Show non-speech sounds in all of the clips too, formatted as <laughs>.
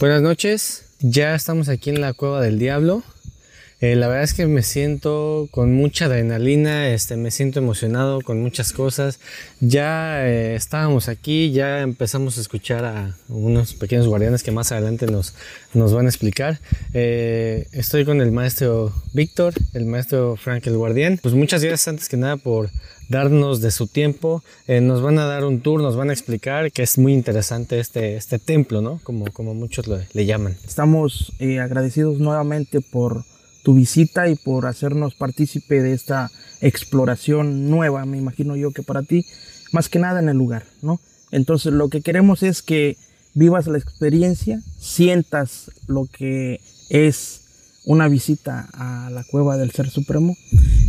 Buenas noches, ya estamos aquí en la Cueva del Diablo. Eh, la verdad es que me siento con mucha adrenalina, este, me siento emocionado con muchas cosas. Ya eh, estábamos aquí, ya empezamos a escuchar a unos pequeños guardianes que más adelante nos, nos van a explicar. Eh, estoy con el maestro Víctor, el maestro Frank el Guardián. Pues muchas gracias antes que nada por darnos de su tiempo. nos van a dar un tour, nos van a explicar que es muy interesante este, este templo, ¿no? Como, como muchos le llaman. Estamos agradecidos nuevamente por tu visita y por hacernos partícipe de esta exploración nueva, me imagino yo que para ti, más que nada en el lugar, ¿no? Entonces lo que queremos es que vivas la experiencia, sientas lo que es una visita a la cueva del Ser Supremo.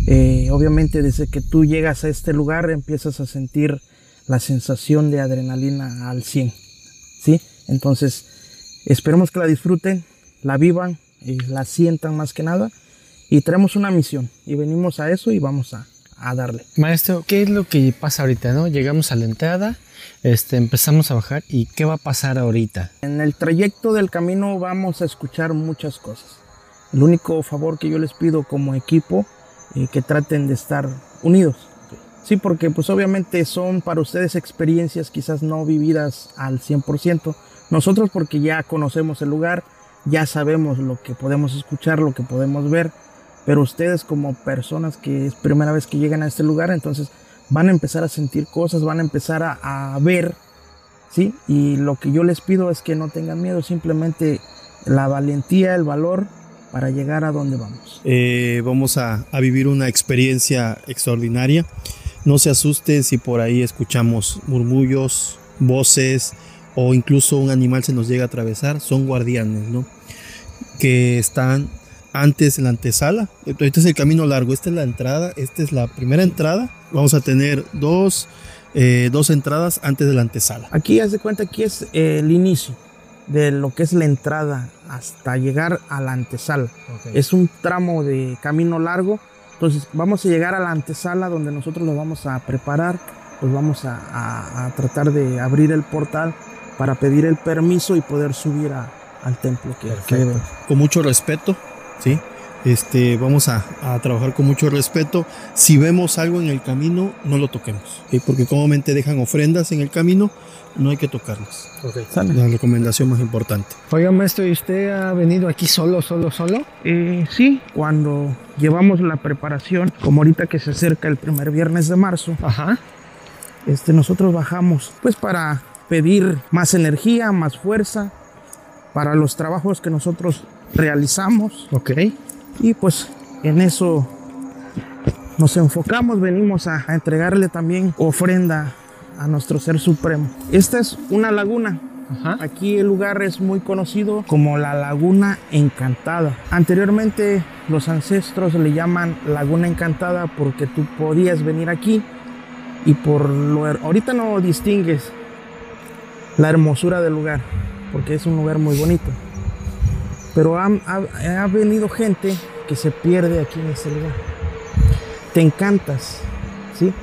Eh, obviamente desde que tú llegas a este lugar empiezas a sentir la sensación de adrenalina al 100, ¿sí? Entonces esperemos que la disfruten, la vivan, y la sientan más que nada. Y traemos una misión y venimos a eso y vamos a, a darle. Maestro, ¿qué es lo que pasa ahorita? ¿no? Llegamos a la entrada, este, empezamos a bajar y ¿qué va a pasar ahorita? En el trayecto del camino vamos a escuchar muchas cosas. El único favor que yo les pido como equipo, eh, que traten de estar unidos. Sí, porque pues obviamente son para ustedes experiencias quizás no vividas al 100%. Nosotros porque ya conocemos el lugar, ya sabemos lo que podemos escuchar, lo que podemos ver, pero ustedes como personas que es primera vez que llegan a este lugar, entonces van a empezar a sentir cosas, van a empezar a, ver, ¿sí? Y lo que yo les pido es que no tengan miedo, simplemente la valentía, el valor para llegar a donde vamos. Eh, vamos a, a vivir una experiencia extraordinaria. No se asusten si por ahí escuchamos murmullos, voces, o incluso un animal se nos llega a atravesar, son guardianes, ¿no? Que están antes en la antesala. Este es el camino largo, esta es la entrada, esta es la primera entrada. Vamos a tener dos, eh, dos entradas antes de la antesala. Aquí, haz de cuenta, aquí es el inicio de lo que es la entrada hasta llegar a la antesala. Es un tramo de camino largo. Entonces vamos a llegar a la antesala donde nosotros lo vamos a preparar. Pues vamos a tratar de abrir el portal para pedir el permiso y poder subir al templo que, que Con mucho respeto, ¿sí? Este, vamos a, trabajar con mucho respeto. Si vemos algo en el camino, no lo toquemos, porque comúnmente dejan ofrendas en el camino, no hay que tocarlas. Okay. La recomendación más importante. Oiga, maestro, ¿y usted ha venido aquí solo, solo, solo? Eh, sí, cuando llevamos la preparación, como ahorita que se acerca el primer viernes de marzo, Ajá. Este, nosotros bajamos pues para pedir más energía, más fuerza para los trabajos que nosotros realizamos. Ok. Y pues en eso nos enfocamos, venimos a, entregarle también ofrenda a nuestro Ser Supremo. Esta es una laguna. Aquí el lugar es muy conocido como la Laguna Encantada. Anteriormente los ancestros le llaman Laguna Encantada porque tú podías venir aquí y por lo ahorita no distingues la hermosura del lugar, porque es un lugar muy bonito. Pero ha, venido gente que se pierde aquí en este lugar. Te encantas, ¿sí?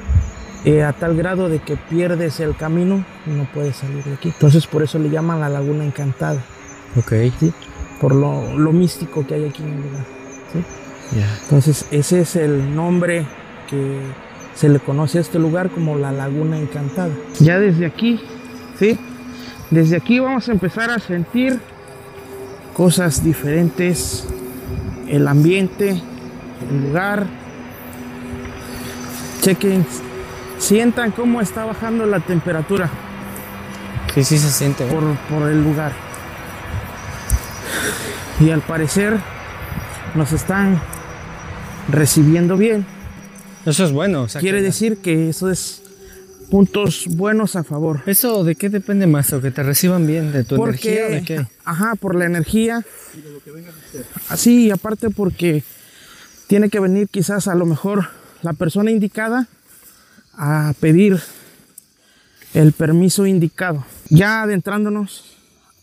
Eh, a tal grado de que pierdes el camino y no puedes salir de aquí. Entonces por eso le llaman la laguna encantada. Ok. ¿sí? Por lo, místico que hay aquí en el lugar. ¿sí? Entonces ese es el nombre que se le conoce a este lugar como la laguna encantada. Ya desde aquí, ¿sí? Desde aquí vamos a empezar a sentir cosas diferentes, el ambiente, el lugar. Chequen, sientan cómo está bajando la temperatura. Sí, sí se siente. Por, por el lugar. Y al parecer nos están recibiendo bien. Eso es bueno. Quiere decir que eso es puntos buenos a favor. ¿Eso de qué depende más? ¿O que te reciban bien? ¿De tu energía o de qué? Ajá, por la energía. Y de lo que venga a Así, y aparte porque tiene que venir quizás a lo mejor la persona indicada a pedir el permiso indicado. Ya adentrándonos,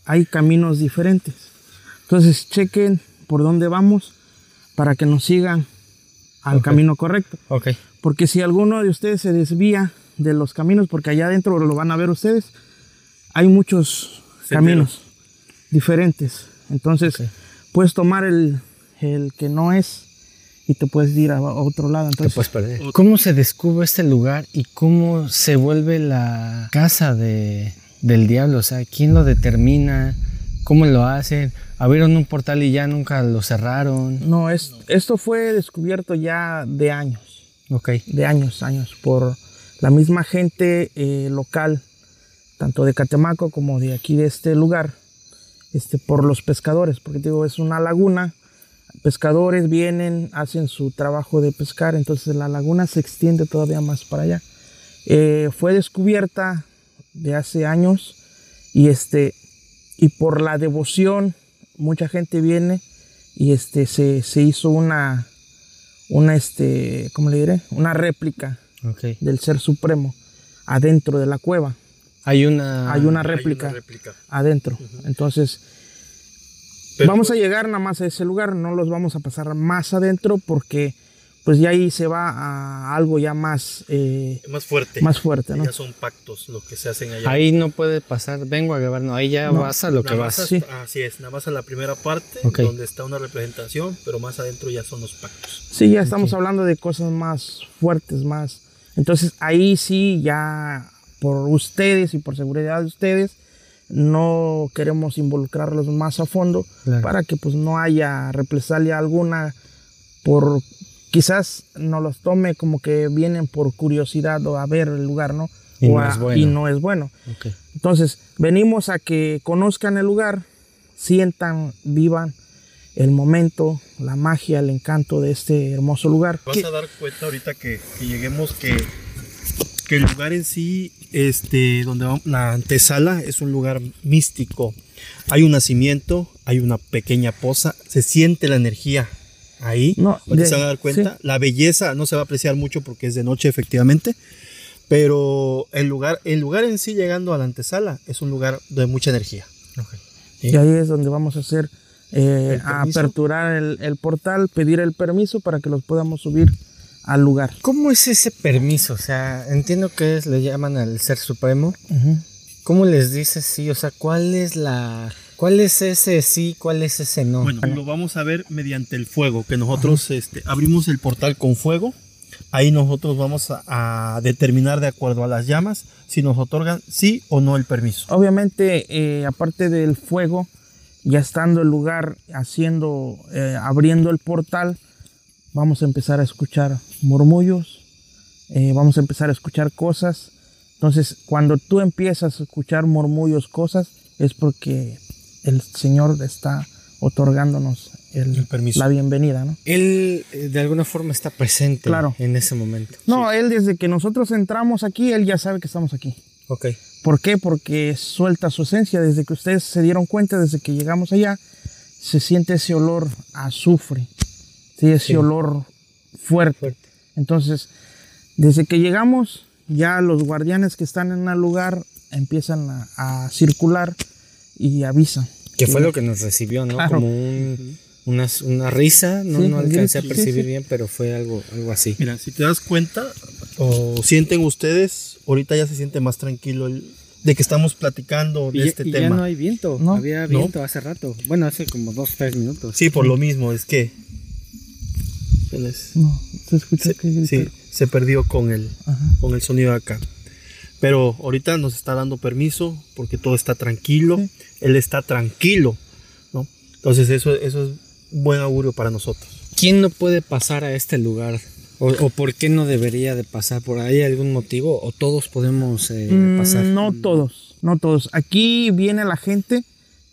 hay caminos diferentes. Entonces, chequen por dónde vamos para que nos sigan al camino correcto. Ok. Porque si alguno de ustedes se desvía de los caminos, porque allá adentro lo van a ver ustedes, hay muchos caminos. diferentes. Entonces, puedes tomar el, el que no es y te puedes ir a otro lado. Entonces, te puedes perder. ¿Cómo se descubre este lugar y cómo se vuelve la casa de, del diablo? O sea, ¿quién lo determina? ¿Cómo lo hacen? Abrieron un portal y ya nunca lo cerraron. No, es, esto fue descubierto ya de años. Ok. De años, años, por la misma gente eh, local, tanto de Catemaco como de aquí de este lugar, este, por los pescadores, porque digo, es una laguna, pescadores vienen, hacen su trabajo de pescar, entonces la laguna se extiende todavía más para allá. Eh, fue descubierta de hace años y este y por la devoción mucha gente viene y este se, se hizo una una este cómo le diré una réplica okay. del ser supremo adentro de la cueva hay una hay una réplica, Hay una réplica. adentro entonces Pero- vamos a llegar nada más a ese lugar no los vamos a pasar más adentro porque pues ya ahí se va a algo ya más eh, Más fuerte. más fuerte no Ya son pactos lo que se hacen allá. Ahí no puede pasar, vengo a grabar, no, ahí ya No. vas a lo que vas. Sí. Así es, nada más a la primera parte donde está una representación, pero más adentro ya son los pactos. Sí, ya estamos hablando de cosas más fuertes, más. Entonces ahí sí, ya por ustedes y por seguridad de ustedes, no queremos involucrarlos más a fondo Claro. para que pues no haya represalia alguna por quizás no los tome como que vienen por curiosidad o a ver el lugar, ¿no? Y O no a- es bueno. y no es bueno. Entonces, venimos a que conozcan el lugar, sientan, vivan el momento, la magia, el encanto de este hermoso lugar. Vas a dar cuenta ahorita que, que lleguemos que, que el lugar en sí, este, donde vamos, la antesala es un lugar místico. Hay un nacimiento, hay una pequeña poza, se siente la energía ahí. No, de- se van a dar cuenta. La belleza no se va a apreciar mucho porque es de noche, efectivamente. Pero el lugar, el lugar en sí, llegando a la antesala, es un lugar de mucha energía. Y ahí es donde vamos a hacer, eh, ¿El a aperturar el, el portal, pedir el permiso para que los podamos subir al lugar. ¿Cómo es ese permiso? O sea, entiendo que es, le llaman al ser supremo. Ujú. ¿Cómo les dices sí? O sea, ¿cuál es la, cuál es ese sí, cuál es ese no? Bueno, lo vamos a ver mediante el fuego, que nosotros este, abrimos el portal con fuego. Ahí nosotros vamos a, a determinar de acuerdo a las llamas si nos otorgan sí o no el permiso. Obviamente, eh, aparte del fuego, ya estando el lugar haciendo, eh, abriendo el portal, vamos a empezar a escuchar murmullos, eh, vamos a empezar a escuchar cosas. Entonces, cuando tú empiezas a escuchar murmullos, cosas, es porque el Señor está otorgándonos el- El permiso. la bienvenida, ¿no? Él eh, de alguna forma está presente Claro. en ese momento. No, él desde que nosotros entramos aquí, él ya sabe que estamos aquí. Ok. ¿Por qué? Porque suelta su esencia. Desde que ustedes se dieron cuenta, desde que llegamos allá, se siente ese olor a azufre, ¿sí? ese Sí. olor fuerte. Fuerte. Entonces, desde que llegamos, ya los guardianes que están en el lugar empiezan a, a circular y avisan. Que fue lo que nos recibió, ¿no? Claro. Como un- una, una risa, no, Sí, no alcancé a percibir sí. bien, pero fue algo, algo así. Mira, si te das cuenta o sienten ustedes, ahorita ya se siente más tranquilo el- de que estamos platicando de Y, este y ya tema. no hay viento. No. Había No. viento hace rato. Bueno, hace como dos, tres minutos. Sí, por lo mismo, es que No, se escucha se, que sí, se perdió con el, Ajá. con el sonido de acá. Pero ahorita nos está dando permiso porque todo está tranquilo. Sí. Él está tranquilo, ¿no? Entonces eso, eso es buen augurio para nosotros. ¿Quién no puede pasar a este lugar? ¿O, o por qué no debería de pasar? ¿Por ahí algún motivo? ¿O todos podemos eh, Mm, pasar? No todos, no todos. Aquí viene la gente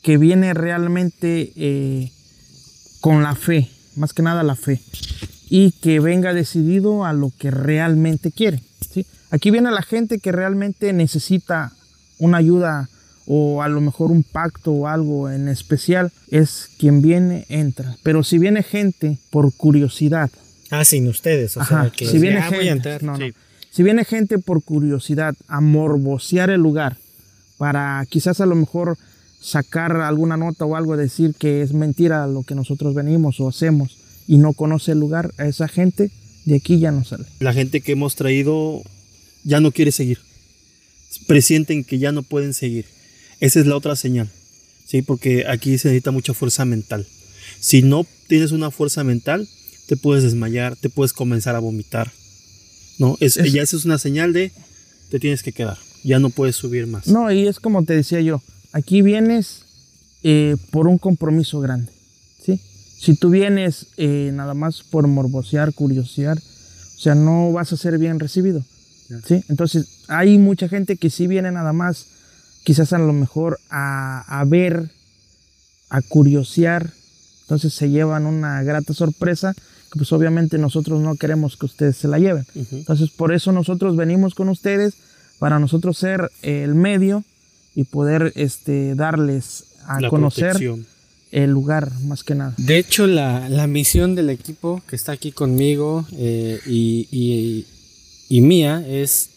que viene realmente eh, con la fe, más que nada la fe, y que venga decidido a lo que realmente quiere. ¿sí? Aquí viene la gente que realmente necesita una ayuda o a lo mejor un pacto o algo en especial, es quien viene, entra. Pero si viene gente por curiosidad, Ah, sin ustedes. O Ajá, sea, que si viene ah, voy a gente, entrar. no, no. Sí. si viene gente por curiosidad a morbosear el lugar para quizás a lo mejor sacar alguna nota o algo decir que es mentira lo que nosotros venimos o hacemos y no conoce el lugar a esa gente de aquí ya no sale. La gente que hemos traído ya no quiere seguir. Presienten que ya no pueden seguir. Esa es la otra señal. Sí, porque aquí se necesita mucha fuerza mental. Si no tienes una fuerza mental, te puedes desmayar, te puedes comenzar a vomitar. ¿No? Es, Es- Ya esa es una señal de te tienes que quedar. Ya no puedes subir más. No, y es como te decía yo, aquí vienes eh, por un compromiso grande, ¿sí? Si tú vienes eh, nada más por morbosear, curiosear, o sea, no vas a ser bien recibido, ¿sí? Entonces, hay mucha gente que sí viene nada más, quizás a lo mejor a, a ver, a curiosear, entonces se llevan una grata sorpresa, pues obviamente nosotros no queremos que ustedes se la lleven. Entonces, por eso nosotros venimos con ustedes, para nosotros ser el medio y poder este, darles a La conocer protección. el lugar, más que nada. De hecho, la, la misión del equipo que está aquí conmigo eh, y, y- y mía es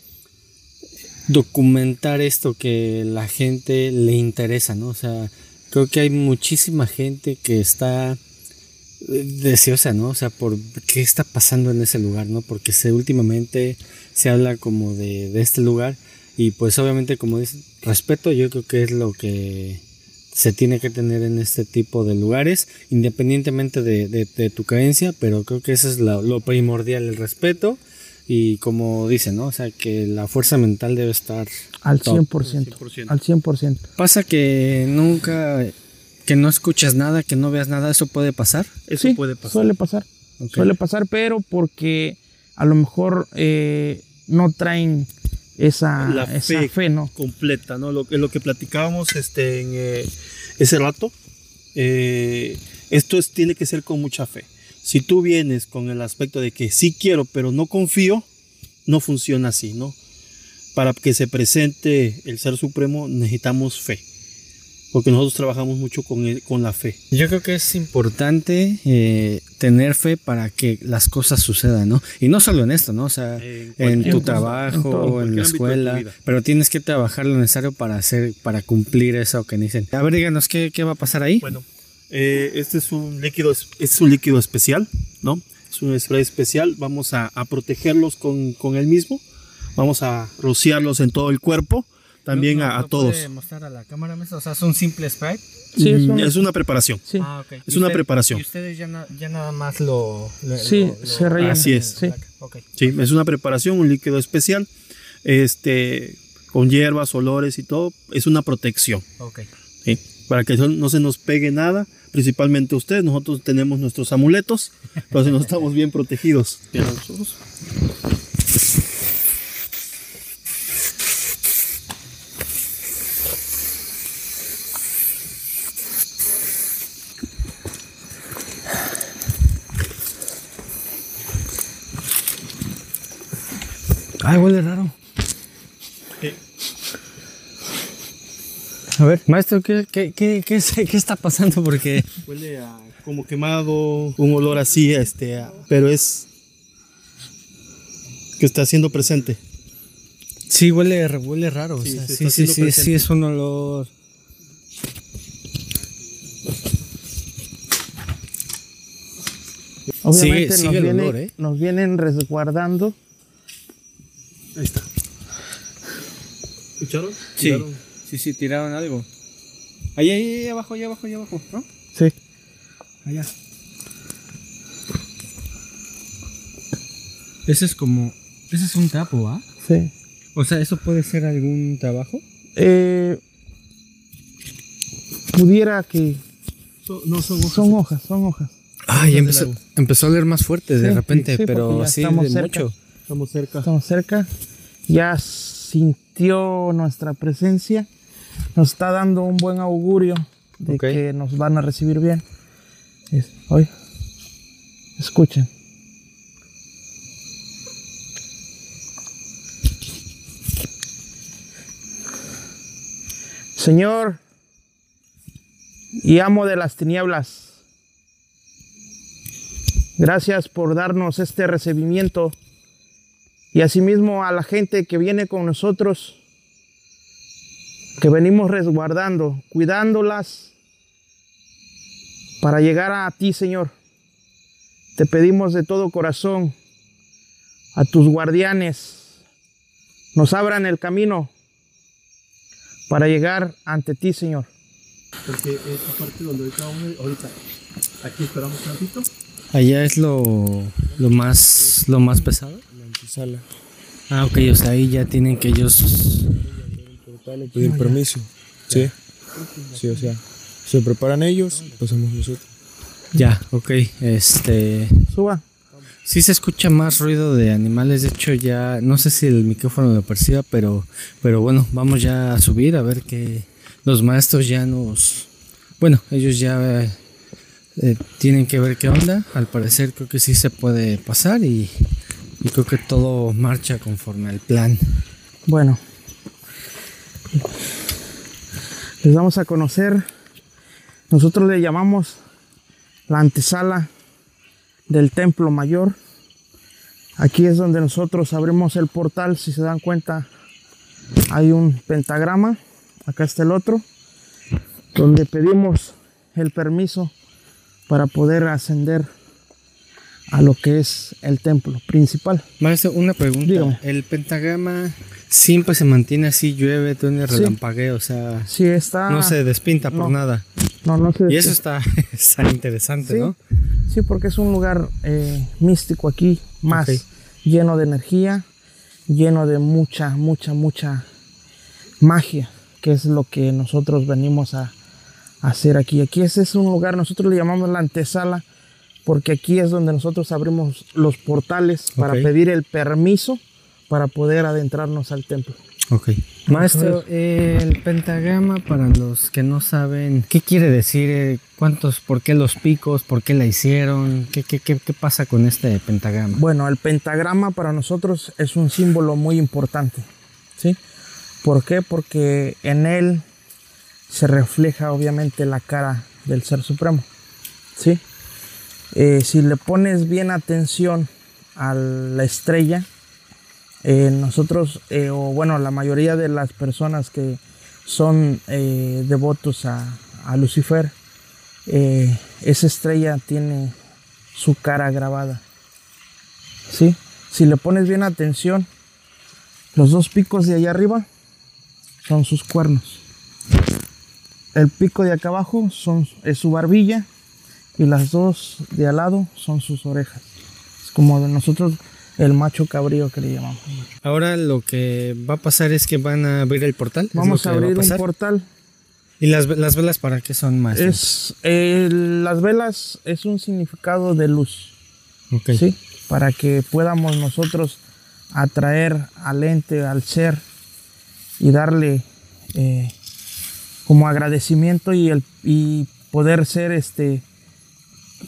documentar esto que la gente le interesa, ¿no? O sea, creo que hay muchísima gente que está deseosa, ¿no? O sea, por qué está pasando en ese lugar, ¿no? Porque se últimamente se habla como de, de este lugar y pues obviamente como dicen, respeto yo creo que es lo que se tiene que tener en este tipo de lugares, independientemente de, de- de tu creencia, pero creo que eso es lo, lo primordial, el respeto y como dicen, ¿no? O sea, que la fuerza mental debe estar Al top. 100%. 100%. Al 100%. Pasa que nunca, que no escuchas nada, que no veas nada, eso puede pasar. Eso Sí, puede pasar. Suele pasar. Suele pasar, pero porque a lo mejor eh, no traen esa, La esa fe. fe, ¿no? completa, ¿no? Lo, lo que platicábamos este, en eh, ese rato, eh, esto es, tiene que ser con mucha fe. Si tú vienes con el aspecto de que sí quiero, pero no confío, no funciona así, ¿no? Para que se presente el Ser Supremo necesitamos fe, porque nosotros trabajamos mucho con, el- con la fe. Yo creo que es importante eh, tener fe para que las cosas sucedan, ¿no? Y no solo en esto, ¿no? O sea, En en, tu cosa, en trabajo, en ámbito la escuela, pero tienes que trabajar lo necesario para hacer, para cumplir eso que dicen. A ver, díganos, ¿qué, qué va a pasar ahí? Bueno, eh, este es un líquido, es un líquido especial, ¿no? Es un spray especial. Vamos a, a protegerlos con, con el mismo. Vamos a rociarlos en todo el cuerpo, también a, a todos. mostrar a la cámara, O sea, es un simple spray. Sí, es Mm, un- es una preparación. Sí. Ah, ok. Es Y una usted- preparación. Y ustedes ya, na- ya nada más lo... lo- Sí, lo- se lo- rellena. Así es. Sí. Ok. Sí, es una preparación, un líquido especial, este, con hierbas, olores y todo. Es una protección. Ok. ¿sí? Para que no se nos pegue nada, principalmente ustedes. Nosotros tenemos nuestros amuletos, pero si no estamos bien protegidos. Ay, huele raro. A ver, maestro, ¿qué, qué, qué, qué, es- qué está pasando? Porque Huele a como quemado, un olor así, este, a- pero es que está siendo presente. sí huele, huele raro. o Sí, sea, se sí, sí, sí, es un olor. Obviamente sigue nos, el viene- olor, ¿eh? nos vienen resguardando. Ahí está. ¿Escucharon? Sí, Tiraron. sí, sí, tiraron algo. Ahí, ahí, ahí abajo, ahí abajo, ahí abajo, ¿no? Sí. Allá. Ese es como. Ese es un tapo, ¿ah? Sí. O sea, ¿eso puede ser algún trabajo? Eh, pudiera que So- no son hojas. son hojas, son hojas. Ay, del empezó, empezó a oler más fuerte de Sí, repente, sí, pero sí, estamos de cerca. mucho. Estamos cerca. Estamos cerca. Ya sintió nuestra presencia. Nos está dando un buen augurio de que nos van a recibir bien. Es- Hoy. Escuchen. Señor y amo de las tinieblas, gracias por darnos este recibimiento y asimismo a la gente que viene con nosotros, que venimos resguardando, cuidándolas para llegar a ti, Señor. Te pedimos de todo corazón a tus guardianes, nos abran el camino para llegar ante ti, Señor. Porque esta parte donde ahorita ahorita, aquí esperamos un ratito. Allá es lo, lo más lo más pesado. La antesala. Ah, ok, o sea, ahí ya tienen que ellos. Portal o pedir permiso. Sí. Sí, o sea, se preparan ellos, pasamos nosotros. Ya, ok. Este. Suba. Sí se escucha más ruido de animales. De hecho, ya no sé si el micrófono lo perciba, pero, pero bueno, vamos ya a subir a ver que los maestros ya nos. Bueno, ellos ya eh, tienen que ver qué onda. Al parecer, creo que sí se puede pasar y, y creo que todo marcha conforme al plan. Bueno, les vamos a conocer. Nosotros le llamamos la antesala del templo mayor. Aquí es donde nosotros abrimos el portal. Si se dan cuenta, hay un pentagrama. Acá está el otro, donde pedimos el permiso para poder ascender a lo que es el templo principal. Maestro, una pregunta. Dígame. El pentagrama siempre se mantiene así, llueve, tiene Sí. relampagueo, o sea, Sí, está. no se despinta por no. nada. No, no se Y eso está, <laughs> está interesante, Sí, ¿no? sí, porque es un lugar eh, místico aquí, más lleno de energía, lleno de mucha, mucha, mucha magia, que es lo que nosotros venimos a, a hacer aquí. Aquí ese es un lugar, nosotros le llamamos la antesala, porque aquí es donde nosotros abrimos los portales para pedir el permiso para poder adentrarnos al templo. Ok. Maestro, eh, el pentagrama, para los que no saben, ¿qué quiere decir? Eh, ¿Cuántos, por qué los picos? ¿Por qué la hicieron? ¿Qué, qué, qué, qué pasa con este pentagrama? Bueno, el pentagrama para nosotros es un símbolo muy importante, ¿sí? ¿Por qué? Porque en él se refleja obviamente la cara del Ser Supremo, ¿sí? Eh, si le pones bien atención a la estrella, eh, nosotros, eh, o bueno, la mayoría de las personas que son devotos a, a Lucifer, esa estrella tiene su cara grabada. ¿sí? Si le pones bien atención, los dos picos de allá arriba son sus cuernos. El pico de acá abajo son, es su barbilla y las dos de al lado son sus orejas. Es como de nosotros el macho cabrío que le llamamos. Ahora lo que va a pasar es que van a abrir el portal. ¿es Vamos a va abrir un portal. ¿Y las, las velas para qué son? Es, eh, las velas es un significado de luz. Ok. ¿sí? Para que podamos nosotros atraer al ente, al ser y darle eh, como agradecimiento y, el, y poder ser este,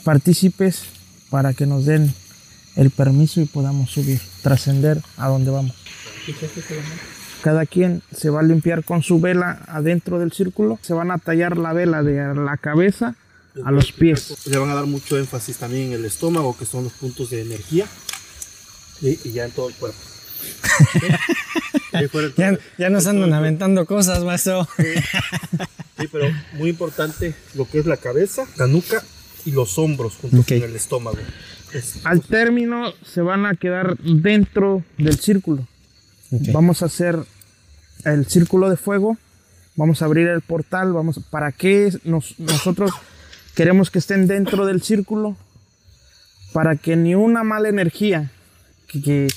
partícipes para que nos den el permiso y podamos subir, trascender a donde vamos. Cada quien se va a limpiar con su vela adentro del círculo, se van a tallar la vela de la cabeza a los pies. Le van a dar mucho énfasis también en el estómago, que son los puntos de energía. Y, y ya en todo el cuerpo. <laughs> Ya, ya nos andan aventando cosas, maestro. Sí, pero muy importante lo que es la cabeza, la nuca y los hombros junto con el estómago. Es- Al término se van a quedar dentro del círculo. Vamos a hacer el círculo de fuego. Vamos a abrir el portal. Vamos, ¿Para qué nos- nosotros queremos que estén dentro del círculo? Para que ni una mala energía que, que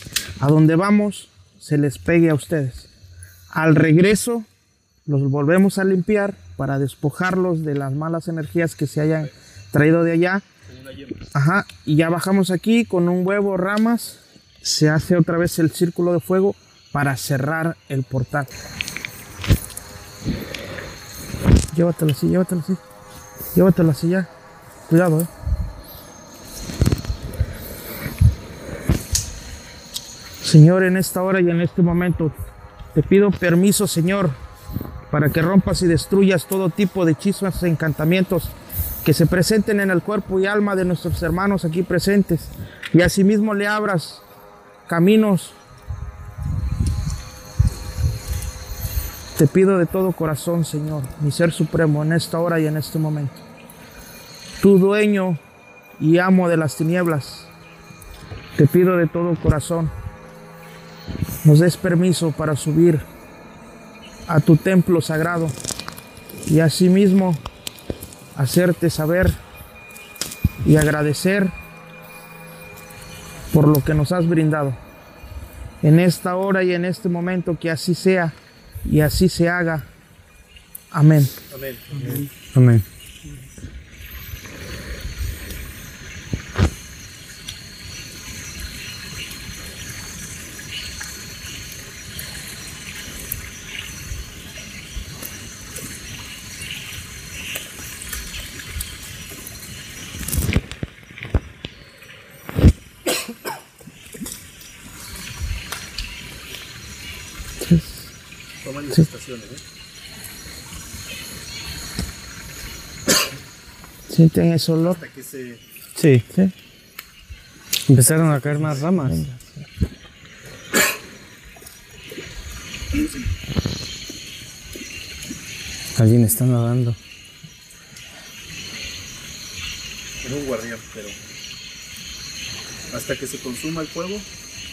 a donde vamos se les pegue a ustedes. Al regreso los volvemos a limpiar para despojarlos de las malas energías que se hayan traído de allá. Ajá, y ya bajamos aquí con un huevo, ramas. Se hace otra vez el círculo de fuego para cerrar el portal. Llévatelo así, llévatelo así. Llévatelo así ya. Cuidado, eh. Señor, en esta hora y en este momento, te pido permiso, Señor, para que rompas y destruyas todo tipo de hechizos e encantamientos que se presenten en el cuerpo y alma de nuestros hermanos aquí presentes. Y asimismo le abras caminos. Te pido de todo corazón, Señor, mi ser supremo, en esta hora y en este momento. Tu dueño y amo de las tinieblas, te pido de todo corazón, nos des permiso para subir a tu templo sagrado y asimismo hacerte saber y agradecer por lo que nos has brindado. En esta hora y en este momento que así sea y así se haga. Amén. Amén. ¿Sienten ese olor? Sí. Sí. Empezaron a caer más ramas. Alguien está nadando. Es un guardián, pero hasta que se consuma el fuego,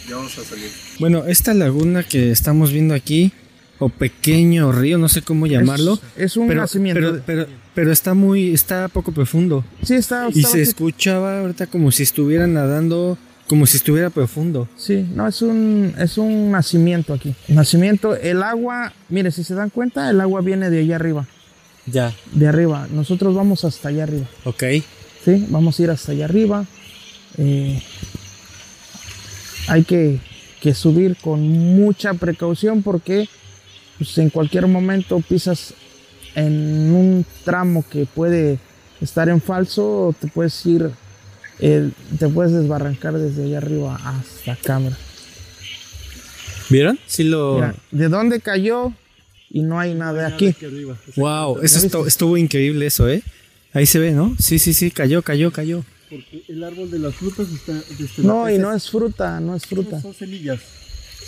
ya vamos a salir. Bueno, esta laguna que estamos viendo aquí, o pequeño río, no sé cómo llamarlo. Es, es un pero, nacimiento. pero, pero, pero está muy, está poco profundo. sí, está. Y está se bastante- escuchaba ahorita como si estuvieran nadando, como si estuviera profundo. Sí, no, es un, es un nacimiento aquí. Nacimiento, el agua, mire, si se dan cuenta, el agua viene de allá arriba. Ya. De arriba. Nosotros vamos hasta allá arriba. Ok. ¿sí? Vamos a ir hasta allá arriba. Eh, hay que, que subir con mucha precaución porque pues, en cualquier momento pisas en un tramo que puede estar en falso o te puedes ir, eh, te puedes desbarrancar desde allá arriba hasta acá. mira. ¿Vieron? Sí lo... Mira, ¿De dónde cayó? Y no hay nada aquí. Wow, eso ¿Ya estuvo, estuvo increíble eso, ¿eh? Ahí se ve, ¿no? Sí, sí, sí, cayó, cayó, cayó. Porque el árbol de las frutas está desde No, y no es fruta, no es fruta. son semillas.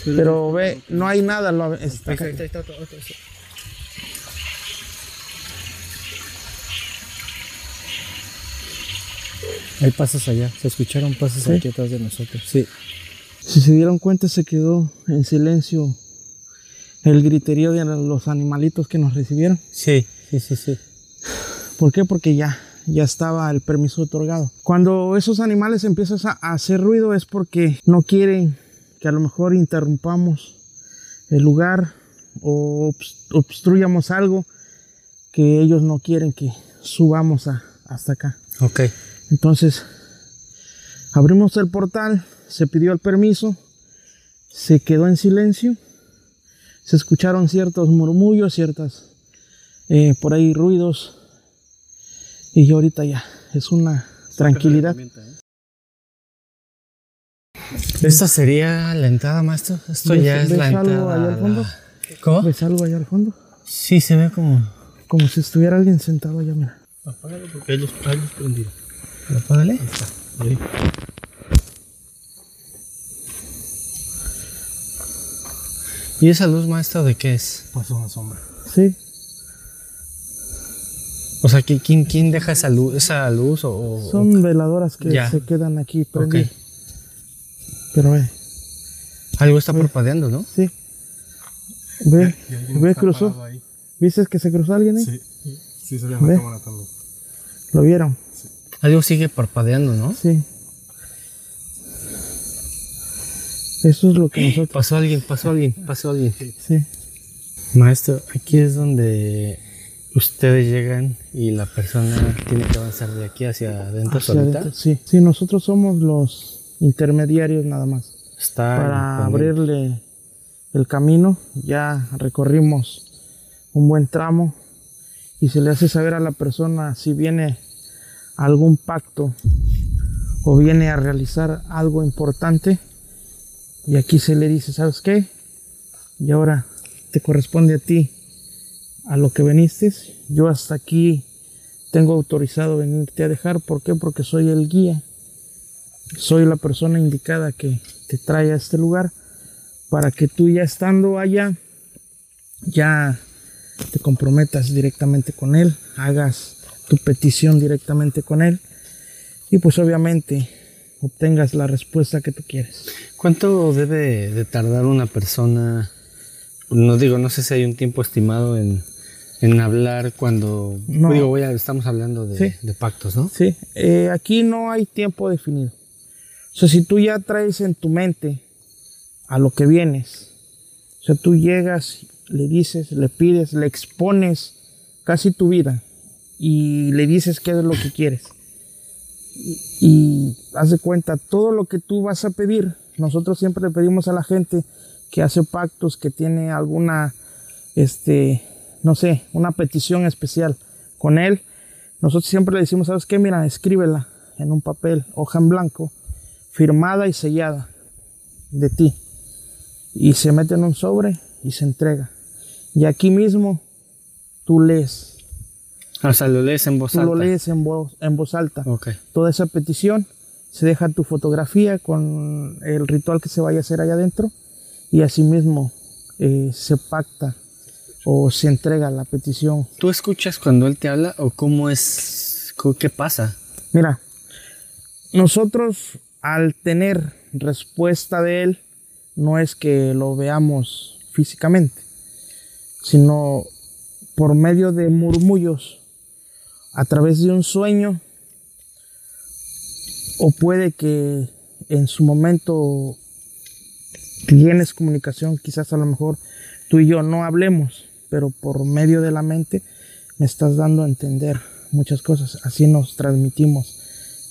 Pero ve, no hay nada. Lo, está acá. Hay pasos allá, se escucharon pasos ¿Sí? aquí atrás de nosotros. Sí. Si se dieron cuenta, se quedó en silencio el griterío de los animalitos que nos recibieron. Sí, sí, sí, sí. ¿Por qué? Porque ya, ya estaba el permiso otorgado. Cuando esos animales empiezan a hacer ruido es porque no quieren que a lo mejor interrumpamos el lugar o obst- obstruyamos algo que ellos no quieren que subamos a- hasta acá. Ok. Entonces, abrimos el portal, se pidió el permiso, se quedó en silencio, se escucharon ciertos murmullos, ciertas, eh, por ahí ruidos, y ahorita ya, es una tranquilidad. ¿Esta sería la entrada, maestro? Esto ¿Ves- ya es la ves algo entrada. allá al fondo? la- ¿Cómo? ¿Ves algo allá al fondo? Sí, se ve como... Como si estuviera alguien sentado allá, mira. Apágalo porque hay los, hay los prendidos. Apágale. Ahí. ¿Y esa luz, maestro, de qué es? Pues una sombra. Sí, O sea, ¿qui- ¿quién, quién deja esa luz, esa luz o...? o- son veladoras que Ya. se quedan aquí prendidas. Pero ve, Algo está parpadeando, ¿no? sí. Ve, ve, cruzó. ¿Viste que se cruzó alguien ahí? Sí, sí se ve en la cámara también. ¿Lo vieron? Algo sigue parpadeando, ¿no? Sí. Eso es lo que nosotros. Pasó alguien, pasó alguien, pasó alguien. Sí. Maestro, aquí es donde ustedes llegan y la persona tiene que avanzar de aquí hacia adentro Hacia solita. adentro, sí. Sí, nosotros somos los intermediarios nada más. Está Para abrirle el camino, ya recorrimos un buen tramo y se le hace saber a la persona si viene a algún pacto o viene a realizar algo importante. Y aquí se le dice, ¿sabes qué? Y ahora te corresponde a ti a lo que viniste. Yo hasta aquí tengo autorizado venirte a dejar. ¿Por qué? Porque soy el guía. Soy la persona indicada que te trae a este lugar para que tú ya estando allá, ya te comprometas directamente con él, hagas tu petición directamente con él y pues obviamente obtengas la respuesta que tú quieres. ¿Cuánto debe de tardar una persona? No digo, no sé si hay un tiempo estimado en, en hablar cuando... No. Digo, voy a- estamos hablando de, Sí. de pactos, ¿no? Sí, eh, aquí no hay tiempo definido. O sea, si tú ya traes en tu mente a lo que vienes, o sea, tú llegas, le dices, le pides, le expones casi tu vida y le dices qué es lo que quieres. Y, y haz de cuenta, todo lo que tú vas a pedir, nosotros siempre le pedimos a la gente que hace pactos, que tiene alguna, este, no sé, una petición especial con él, nosotros siempre le decimos, ¿sabes qué? Mira, escríbela en un papel, hoja en blanco, firmada y sellada de ti. Y se mete en un sobre y se entrega. Y aquí mismo tú lees, O sea, lo lees en voz tú alta. lo lees en voz, en voz alta. Toda esa petición, se deja tu fotografía con el ritual que se vaya a hacer allá adentro y asimismo eh, se pacta o se entrega la petición ¿Tú escuchas cuando él te habla o cómo es, qué pasa? Mira, nosotros al tener respuesta de Él, no es que lo veamos físicamente, sino por medio de murmullos, a través de un sueño, o puede que en su momento tienes comunicación, quizás a lo mejor tú y yo no hablemos, pero por medio de la mente me estás dando a entender muchas cosas. Así nos transmitimos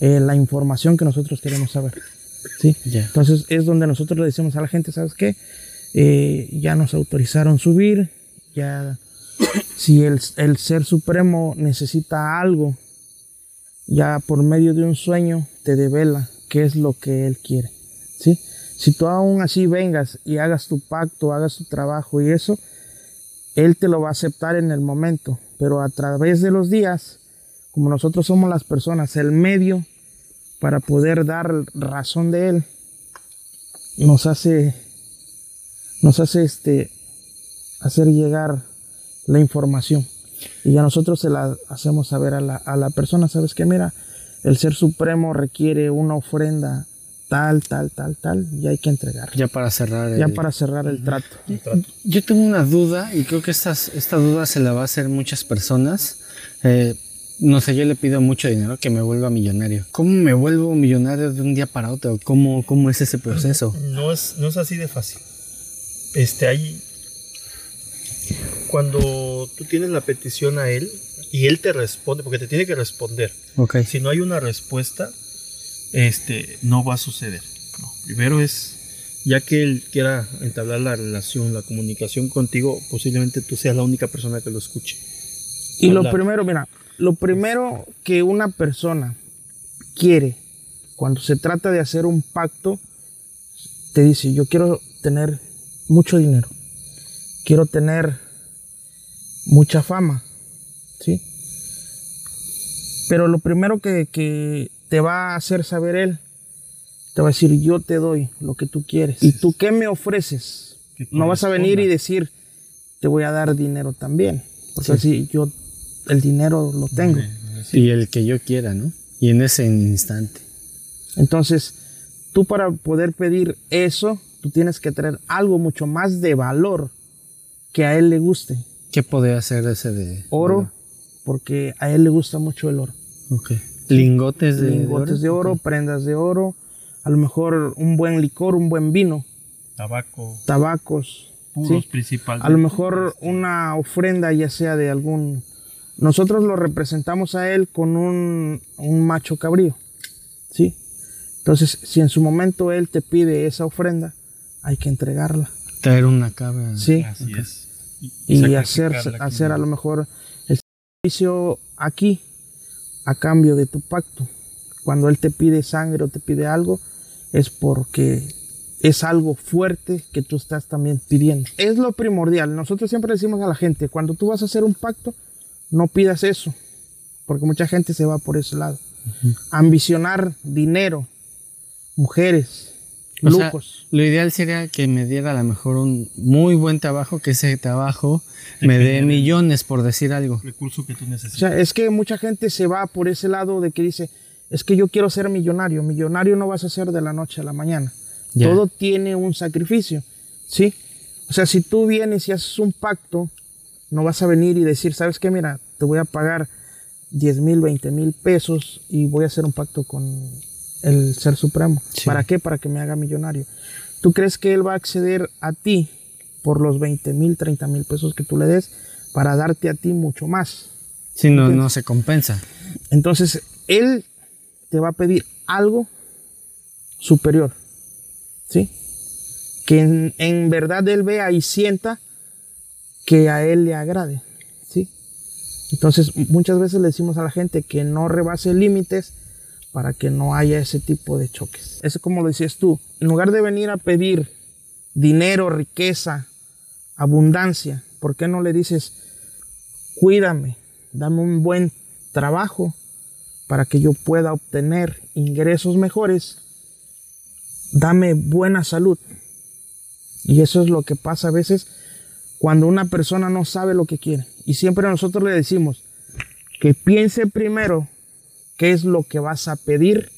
eh, la información que nosotros queremos saber. ¿sí? Entonces es donde nosotros le decimos a la gente, ¿sabes qué? Eh, ya nos autorizaron subir, ya si el, el ser supremo necesita algo, ya por medio de un sueño te devela qué es lo que él quiere. ¿sí? Si tú aún así vengas y hagas tu pacto, hagas tu trabajo y eso, él te lo va a aceptar en el momento, pero a través de los días, como nosotros somos las personas, el medio para poder dar razón de él, nos hace, nos hace este, hacer llegar la información. Y ya nosotros se la hacemos saber a la, a la persona, ¿sabes qué? Mira, el Ser Supremo requiere una ofrenda tal, tal, tal, tal, y hay que entregar. Ya para cerrar. Ya el- para cerrar el trato. Yo tengo una duda y creo que estas, esta duda se la va a hacer muchas personas. Eh, no sé, yo le pido mucho dinero que me vuelva millonario. ¿Cómo me vuelvo millonario de un día para otro? ¿Cómo, cómo es ese proceso? No es, no es así de fácil. Este, hay. Cuando tú tienes la petición a él y él te responde, porque te tiene que responder. Ok. Si no hay una respuesta, este, no va a suceder. No. Primero es, ya que él quiera entablar la relación, la comunicación contigo, posiblemente tú seas la única persona que lo escuche. Y lo primero, mira, lo primero que una persona quiere cuando se trata de hacer un pacto, te dice, yo quiero tener mucho dinero, quiero tener mucha fama, ¿sí? Pero lo primero que, que te va a hacer saber él, te va a decir, yo te doy lo que tú quieres. ¿Y tú qué me ofreces? No vas a venir y decir, te voy a dar dinero también. Porque así yo el dinero lo tengo. Y el que yo quiera, ¿no? Y en ese instante. Entonces, tú para poder pedir eso, tú tienes que traer algo mucho más de valor que a él le guste. ¿Qué podría hacer ese de Oro, porque a él le gusta mucho el oro. Ok. Lingotes de, Lingotes de oro, prendas de oro, a lo mejor un buen licor, un buen vino, Tabaco, tabacos, puros ¿sí? principalmente. a lo mejor una ofrenda ya sea de algún... Nosotros lo representamos a él con un, un macho cabrío, ¿sí? Entonces, si en su momento él te pide esa ofrenda, hay que entregarla, Traer una cabra. ¿sí? Así es. Y hacer, hacer a lo mejor el servicio aquí a cambio de tu pacto. Cuando él te pide sangre o te pide algo, es porque es algo fuerte que tú estás también pidiendo. Es lo primordial. Nosotros siempre decimos a la gente, cuando tú vas a hacer un pacto, no pidas eso, porque mucha gente se va por ese lado. Ambicionar dinero, mujeres, O sea, lujos. lo ideal sería que me diera a lo mejor un muy buen trabajo, que ese trabajo me dé millones, por decir algo. recurso que tú O necesitas. sea, es que mucha gente se va por ese lado de que dice, es que yo quiero ser millonario. Millonario no vas a ser de la noche a la mañana. Ya. Todo tiene un sacrificio, ¿sí? O sea, si tú vienes y haces un pacto, No vas a venir y decir, ¿sabes qué? Mira, te voy a pagar 10 mil, 20 mil pesos y voy a hacer un pacto con el Ser Supremo. ¿Para qué? Para que me haga millonario. ¿Tú crees que él va a acceder a ti por los 20 mil, 30 mil pesos que tú le des para darte a ti mucho más? Si no, no se compensa. Entonces, él te va a pedir algo superior. ¿Sí? Que en, en verdad él vea y sienta que a él le agrade. ¿Sí? Entonces, muchas veces le decimos a la gente que no rebase límites para que no haya ese tipo de choques. Es como lo decías tú, en lugar de venir a pedir dinero, riqueza, abundancia, ¿por qué no le dices, cuídame, dame un buen trabajo para que yo pueda obtener ingresos mejores, dame buena salud? Y eso es lo que pasa a veces cuando una persona no sabe lo que quiere. Y siempre nosotros le decimos que piense primero qué es lo que vas a pedir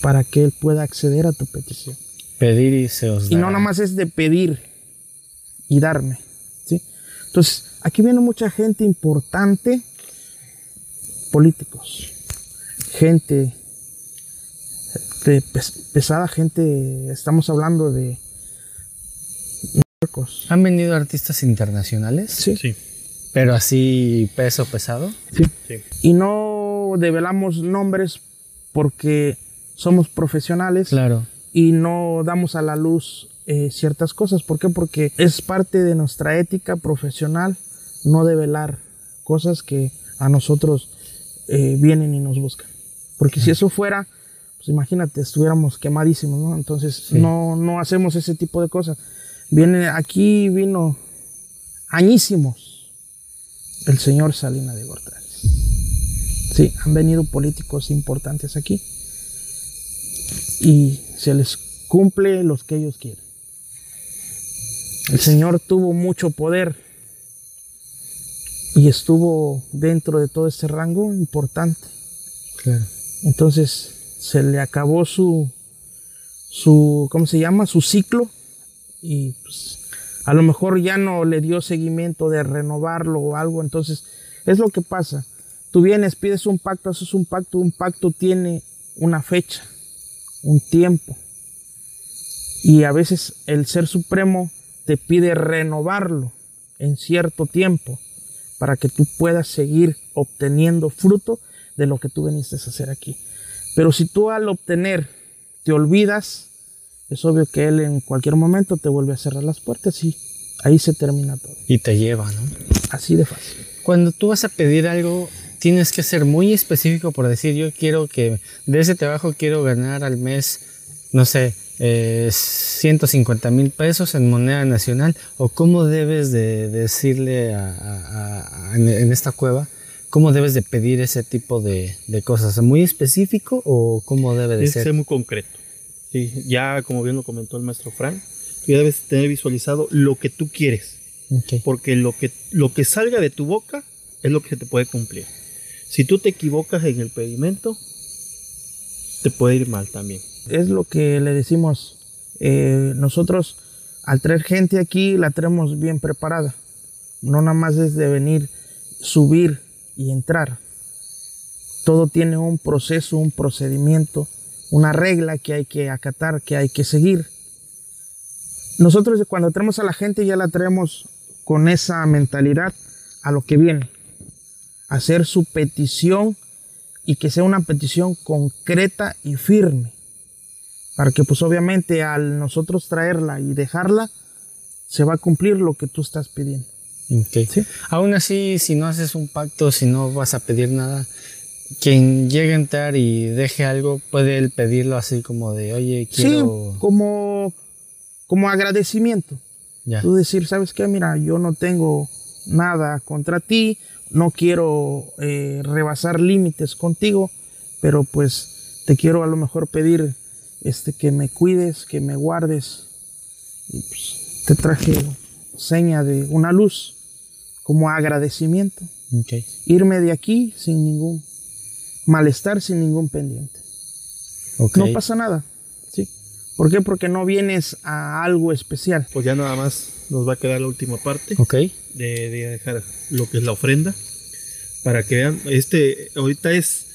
para que él pueda acceder a tu petición. Pedir y se os Y no nada más es de pedir y darme. ¿sí? Entonces, aquí viene mucha gente importante, políticos, gente de pesada, gente, estamos hablando de ¿Han venido artistas internacionales? Sí. sí. Pero así peso pesado. Sí. sí. Y no develamos nombres porque somos profesionales. Claro. Y no damos a la luz eh, ciertas cosas. ¿Por qué? Porque es parte de nuestra ética profesional no develar cosas que a nosotros eh, vienen y nos buscan. Porque si eso fuera, pues imagínate, estuviéramos quemadísimos, ¿no? Entonces no, no hacemos ese tipo de cosas. Viene, aquí vino añísimos el señor Salina de Gortari. Sí, han venido políticos importantes aquí y se les cumple los que ellos quieren. El Señor tuvo mucho poder y estuvo dentro de todo ese rango importante. Claro. Entonces se le acabó su, su, ¿cómo se llama? Su ciclo y pues, a lo mejor ya no le dio seguimiento de renovarlo o algo. Entonces, es lo que pasa. Tú vienes, pides un pacto, haces un pacto, un pacto tiene una fecha, un tiempo. Y a veces el Ser Supremo te pide renovarlo en cierto tiempo para que tú puedas seguir obteniendo fruto de lo que tú viniste a hacer aquí. Pero si tú al obtener te olvidas, es obvio que él en cualquier momento te vuelve a cerrar las puertas y ahí se termina todo. Y te lleva, ¿no? Así de fácil. Cuando tú vas a pedir algo, tienes que ser muy específico por decir, yo quiero que de ese trabajo quiero ganar al mes, no sé, 150 mil pesos en moneda nacional, o cómo debes de decirle en, esta cueva, cómo debes de pedir ese tipo de, cosas, ¿muy específico o cómo debe de ser? ser muy concreto. Sí, ya como bien lo comentó el maestro Frank, ya debes tener visualizado lo que tú quieres. Porque lo que, lo que salga de tu boca es lo que se te puede cumplir. Si tú te equivocas en el pedimento, te puede ir mal también. Es lo que le decimos. Eh, nosotros, al traer gente aquí, la tenemos bien preparada. No nada más es de venir, subir y entrar. Todo tiene un proceso, un procedimiento una regla que hay que acatar, que hay que seguir. Nosotros cuando traemos a la gente ya la traemos con esa mentalidad a lo que viene, hacer su petición y que sea una petición concreta y firme, para que pues obviamente al nosotros traerla y dejarla, se va a cumplir lo que tú estás pidiendo. ¿Sí? Aún así, si no haces un pacto, si no vas a pedir nada, quien llegue a entrar y deje algo, puede él pedirlo así como de, oye, quiero... Sí, como, como agradecimiento. Tú decir, ¿sabes qué? Mira, yo no tengo nada contra ti, no quiero eh, rebasar límites contigo, pero pues te quiero a lo mejor pedir este, que me cuides, que me guardes. Y pues te traje seña de una luz como agradecimiento. Irme de aquí sin ningún malestar sin ningún pendiente. No pasa nada. ¿sí? ¿Por qué? Porque no vienes a algo especial. Pues ya nada más nos va a quedar la última parte Ok. de, de dejar lo que es la ofrenda. Para que vean, este ahorita es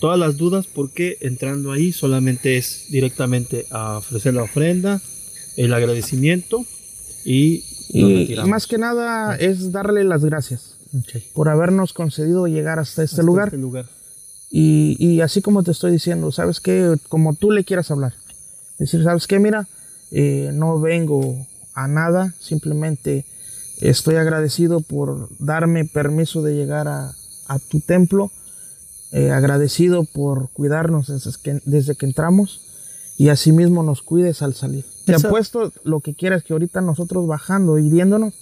todas las dudas porque entrando ahí solamente es directamente a ofrecer la ofrenda, el agradecimiento y Y más que nada es darle las gracias por habernos concedido llegar hasta este Hasta lugar. este lugar. Y, y así como te estoy diciendo, ¿sabes qué? Como tú le quieras hablar. Decir, ¿sabes qué? Mira, eh, no vengo a nada, simplemente estoy agradecido por darme permiso de llegar a, a tu templo, eh, agradecido por cuidarnos desde que, desde que entramos y asimismo nos cuides al salir. Te Eso- apuesto lo que quieras que ahorita nosotros bajando, hiriéndonos,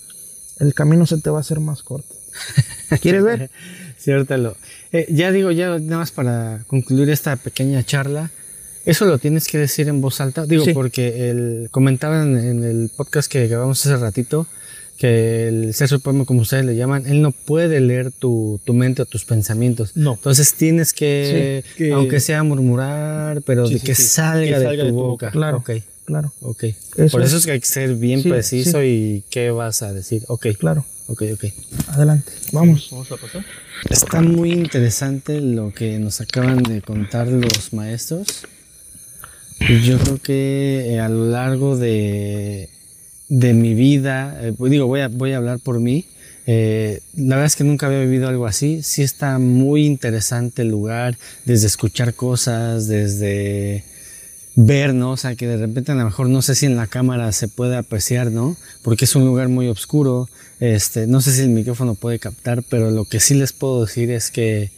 el camino se te va a hacer más corto. <laughs> ¿Quieres ver? <laughs> Cierto. Lo, eh, ya digo, ya nada más para concluir esta pequeña charla. Eso lo tienes que decir en voz alta. Digo, Sí. porque el, comentaban en el podcast que grabamos hace ratito que el ser supremo, como ustedes le llaman, él no puede leer tu, tu mente o tus pensamientos. No. Entonces tienes que, Sí, que- aunque sea murmurar, pero Sí, de sí, que, sí. Salga, Que de, salga tu de tu boca. boca. Claro. Ok, Claro, ok. Eso Por eso es. que hay que ser bien Sí, preciso sí. y qué vas a decir. Ok, claro. ok, ok. Adelante, vamos. Vamos a pasar. Está muy interesante lo que nos acaban de contar los maestros. Yo creo que eh, a lo largo de, de mi vida, eh, digo, voy a, voy a hablar por mí. eh, la verdad es que nunca había vivido algo así. Sí está muy interesante el lugar, desde escuchar cosas, desde ver, ¿no? O sea, que de repente a lo mejor no sé si en la cámara se puede apreciar, ¿no? Porque es un lugar muy oscuro. Este, no sé si el micrófono puede captar, pero lo que sí les puedo decir es que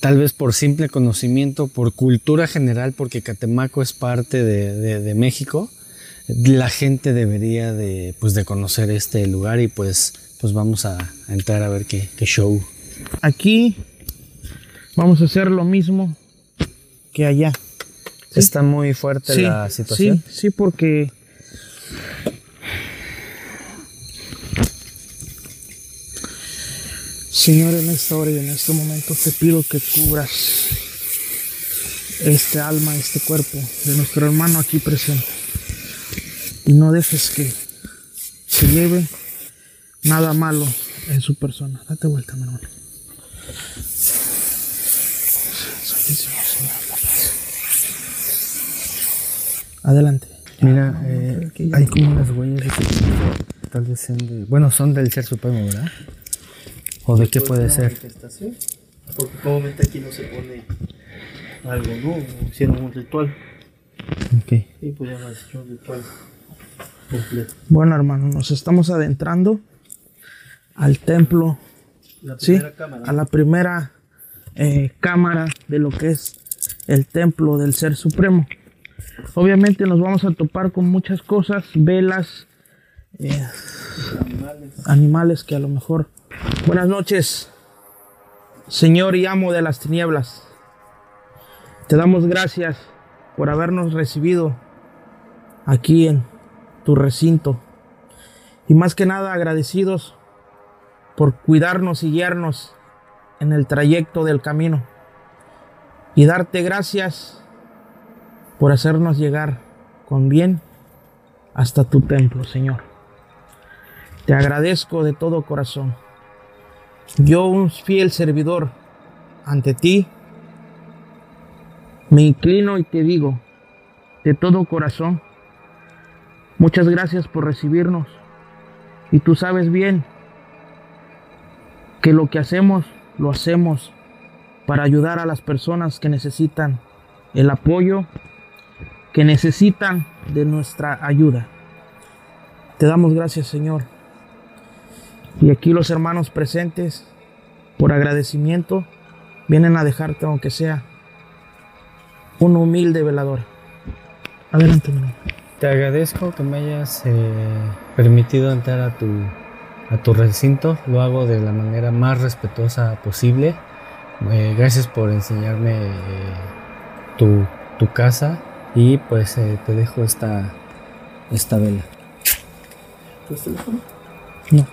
tal vez por simple conocimiento, por cultura general, porque Catemaco es parte de, México, la gente debería de, pues, de conocer este lugar y pues, pues vamos a, entrar a ver qué show. Aquí vamos a hacer lo mismo que allá. Está muy fuerte la situación. Sí, sí, porque Señor, en esta hora y en este momento te pido que cubras este alma, este cuerpo de nuestro hermano aquí presente. Y no dejes que se lleve nada malo en su persona. Date vuelta, mi hermano. Santísimo Señor, la paz. Adelante. Mira, eh, hay como unas huellas de que tal vez sean de, bueno, son del ser supremo, ¿verdad? ¿O de qué puede ser? Porque comúnmente aquí no se pone algo, ¿no? Hicieron un ritual. Ok. Y pues ya no es un ritual completo. Bueno, hermano, nos estamos adentrando al templo, La ¿sí? primera cámara. A la primera eh, cámara de lo que es el templo del Ser Supremo. Obviamente nos vamos a topar con muchas cosas, velas, eh, animales que a lo mejor... Buenas noches, Señor y amo de las tinieblas. Te damos gracias por habernos recibido aquí en tu recinto. Y más que nada agradecidos por cuidarnos y guiarnos en el trayecto del camino. Y darte gracias por hacernos llegar con bien hasta tu templo, Señor. Te agradezco de todo corazón. Yo, un fiel servidor ante ti, me inclino y te digo de todo corazón, muchas gracias por recibirnos. Y tú sabes bien que lo que hacemos, lo hacemos para ayudar a las personas que necesitan el apoyo, que necesitan de nuestra ayuda. Te damos gracias, Señor. Y aquí los hermanos presentes, por agradecimiento, vienen a dejarte, aunque sea un humilde velador. Adelante, hermano. Te agradezco que me hayas eh, permitido entrar a tu, a tu recinto. Lo hago de la manera más respetuosa posible. Eh, gracias por enseñarme eh, tu, tu casa y pues eh, te dejo esta, esta vela. ¿Tu teléfono? No.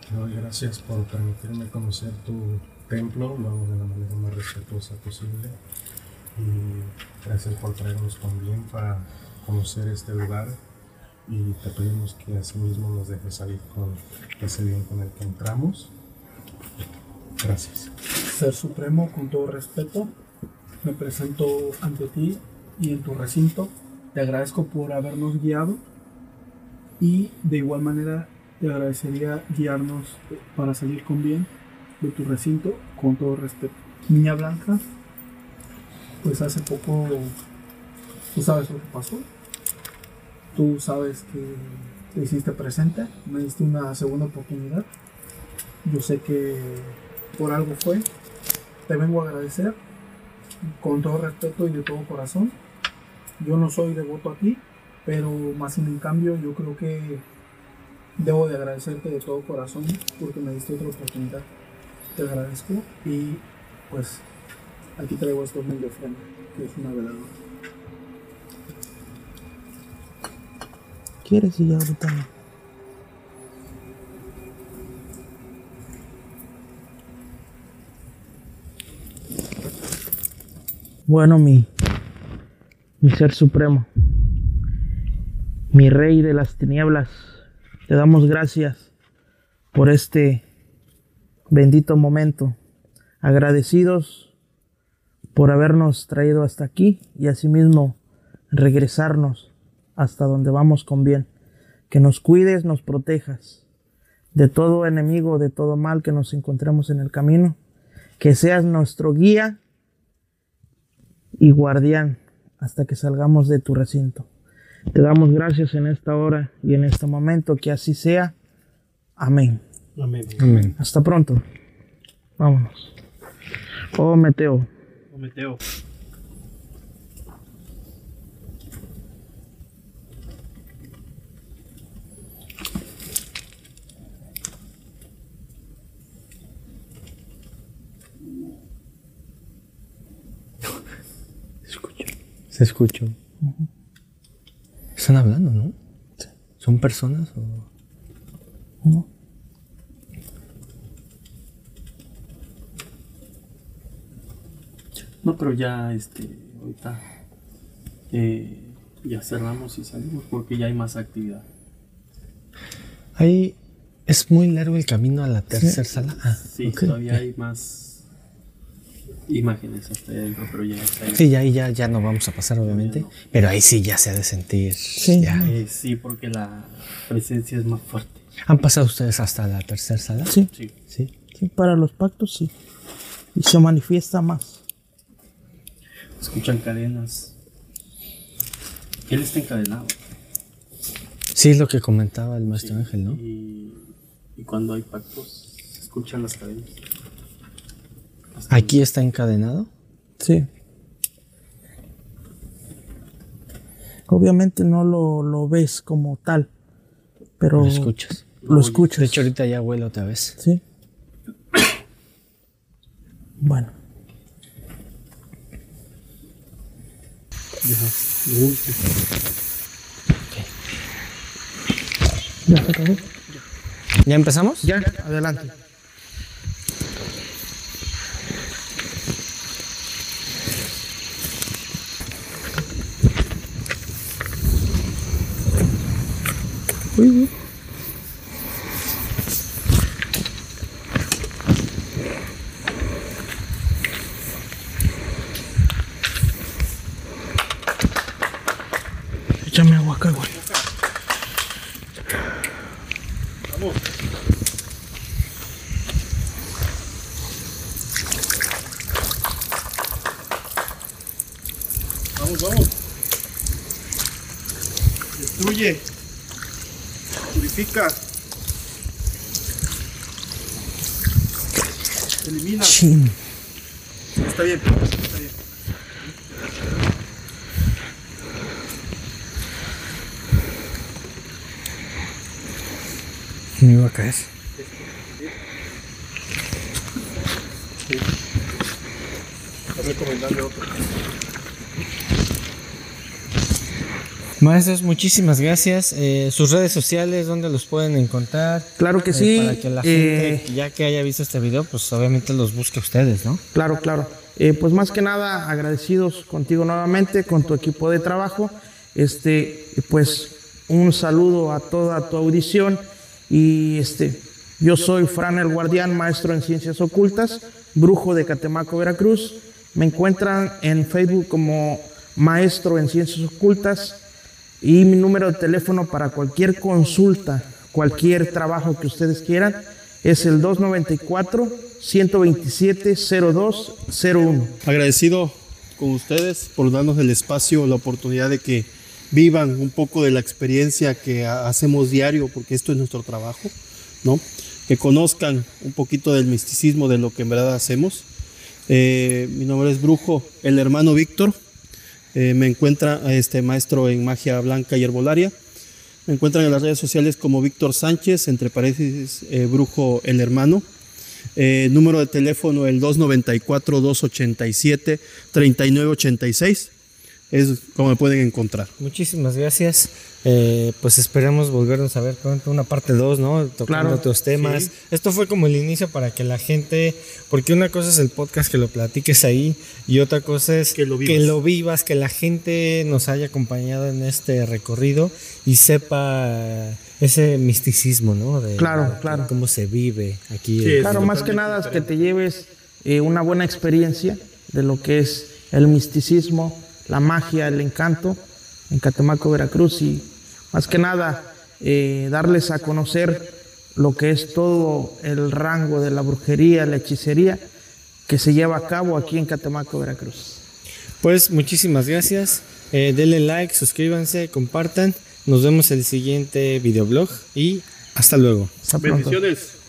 Te gracias por permitirme conocer tu templo, lo hago de la manera más respetuosa posible. y gracias por traernos con bien para conocer este lugar y te pedimos que asimismo nos dejes salir con ese bien con el que entramos. Gracias. Ser Supremo, con todo respeto, me presento ante ti y en tu recinto. Te agradezco por habernos guiado y de igual manera te agradecería guiarnos para salir con bien de tu recinto, con todo respeto. Niña Blanca, pues hace poco tú sabes lo que pasó. Tú sabes que te hiciste presente, me diste una segunda oportunidad. Yo sé que por algo fue. Te vengo a agradecer con todo respeto y de todo corazón. Yo no soy devoto a ti, pero más sin en cambio yo creo que debo de agradecerte de todo corazón porque me diste otra oportunidad. Te agradezco y pues aquí traigo esto de ofrenda, que es una veladora. ¿Quieres ya ahorita Bueno, mi, ser supremo, mi rey de las tinieblas, te damos gracias por este bendito momento. Agradecidos por habernos traído hasta aquí y asimismo regresarnos hasta donde vamos con bien. Que nos cuides, nos protejas de todo enemigo, de todo mal que nos encontremos en el camino. Que seas nuestro guía y guardián hasta que salgamos de tu recinto. Te damos gracias en esta hora y en este momento, que así sea. Amén. Amén. Amén. Hasta pronto. Vámonos. Oh, Meteo. Meteo. Se escuchó. Están hablando, ¿no? ¿Son personas o...? No. No, pero ya, este, ahorita eh, ya cerramos y salimos porque ya hay más actividad. Ahí es muy largo el camino a la tercera sala. Ah, Sí, todavía hay más imágenes hasta ahí adentro, pero ya está ahí. Sí, ya ya, ya no vamos a pasar, obviamente. no. Pero ahí sí ya se ha de sentir. Sí. ya. Eh, sí, porque la presencia es más fuerte. ¿Han pasado ustedes hasta la tercera sala? Sí, Sí. Sí. sí, para los pactos sí. Y se manifiesta más. Escuchan cadenas. Él está encadenado. Sí, es lo que comentaba el maestro Ángel, ¿no? Y, y cuando hay pactos, se escuchan las cadenas. Aquí está encadenado. Sí. Obviamente no lo, lo ves como tal, pero Lo escuchas. lo escuchas. De hecho, ahorita ya huele otra vez. Sí. Bueno. ¿Ya? ¿Ya empezamos? Ya, adelante. Uy. Échame agua acá, güey. Vamos, Purifica. Elimina. Chin. Está bien, está bien. Me iba a caer. Voy a recomendarle otro. Maestros, muchísimas gracias. Eh, sus redes sociales, ¿dónde los pueden encontrar? Claro que Eh, sí. Para que la gente, eh, ya que haya visto este video, pues obviamente los busque a ustedes, ¿no? Claro, claro. Eh, pues más que nada agradecidos contigo nuevamente, con tu equipo de trabajo. Este, pues un saludo a toda tu audición y este, yo soy Fran el Guardián, maestro en ciencias ocultas, brujo de Catemaco, Veracruz. Me encuentran en Facebook como maestro en ciencias ocultas y mi número de teléfono para cualquier consulta, cualquier trabajo que ustedes quieran es el 294-127-0201. Agradecido con ustedes por darnos el espacio, la oportunidad de que vivan un poco de la experiencia que ha- hacemos diario, porque esto es nuestro trabajo, ¿no? Que conozcan un poquito del misticismo de lo que en verdad hacemos. Eh, mi nombre es Brujo, el hermano Víctor. Eh, me encuentra este maestro en magia blanca y herbolaria. Me encuentran en las redes sociales como Víctor Sánchez, entre paréntesis, eh, Brujo el hermano. Eh, número de teléfono el 294-287-3986. Es como me pueden encontrar. Muchísimas gracias. Eh, pues esperamos volvernos a ver pronto una parte 2, ¿no? Tocando Claro, otros temas. Esto fue como el inicio para que la gente, porque una cosa es el podcast que lo platiques ahí y otra cosa es Que lo vivas. que, lo vivas, que la gente nos haya acompañado en este recorrido y sepa ese misticismo, ¿no? De, Claro, de claro. Cómo se vive aquí. Sí, Claro, más que nada es que te lleves eh, una buena experiencia de lo que es el misticismo, la magia, el encanto en Catemaco, Veracruz y más que nada eh, darles a conocer lo que es todo el rango de la brujería, la hechicería que se lleva a cabo aquí en Catemaco, Veracruz. Pues muchísimas gracias. Eh, denle like, suscríbanse, compartan. Nos vemos en el siguiente videoblog y hasta luego. Hasta pronto. Bendiciones.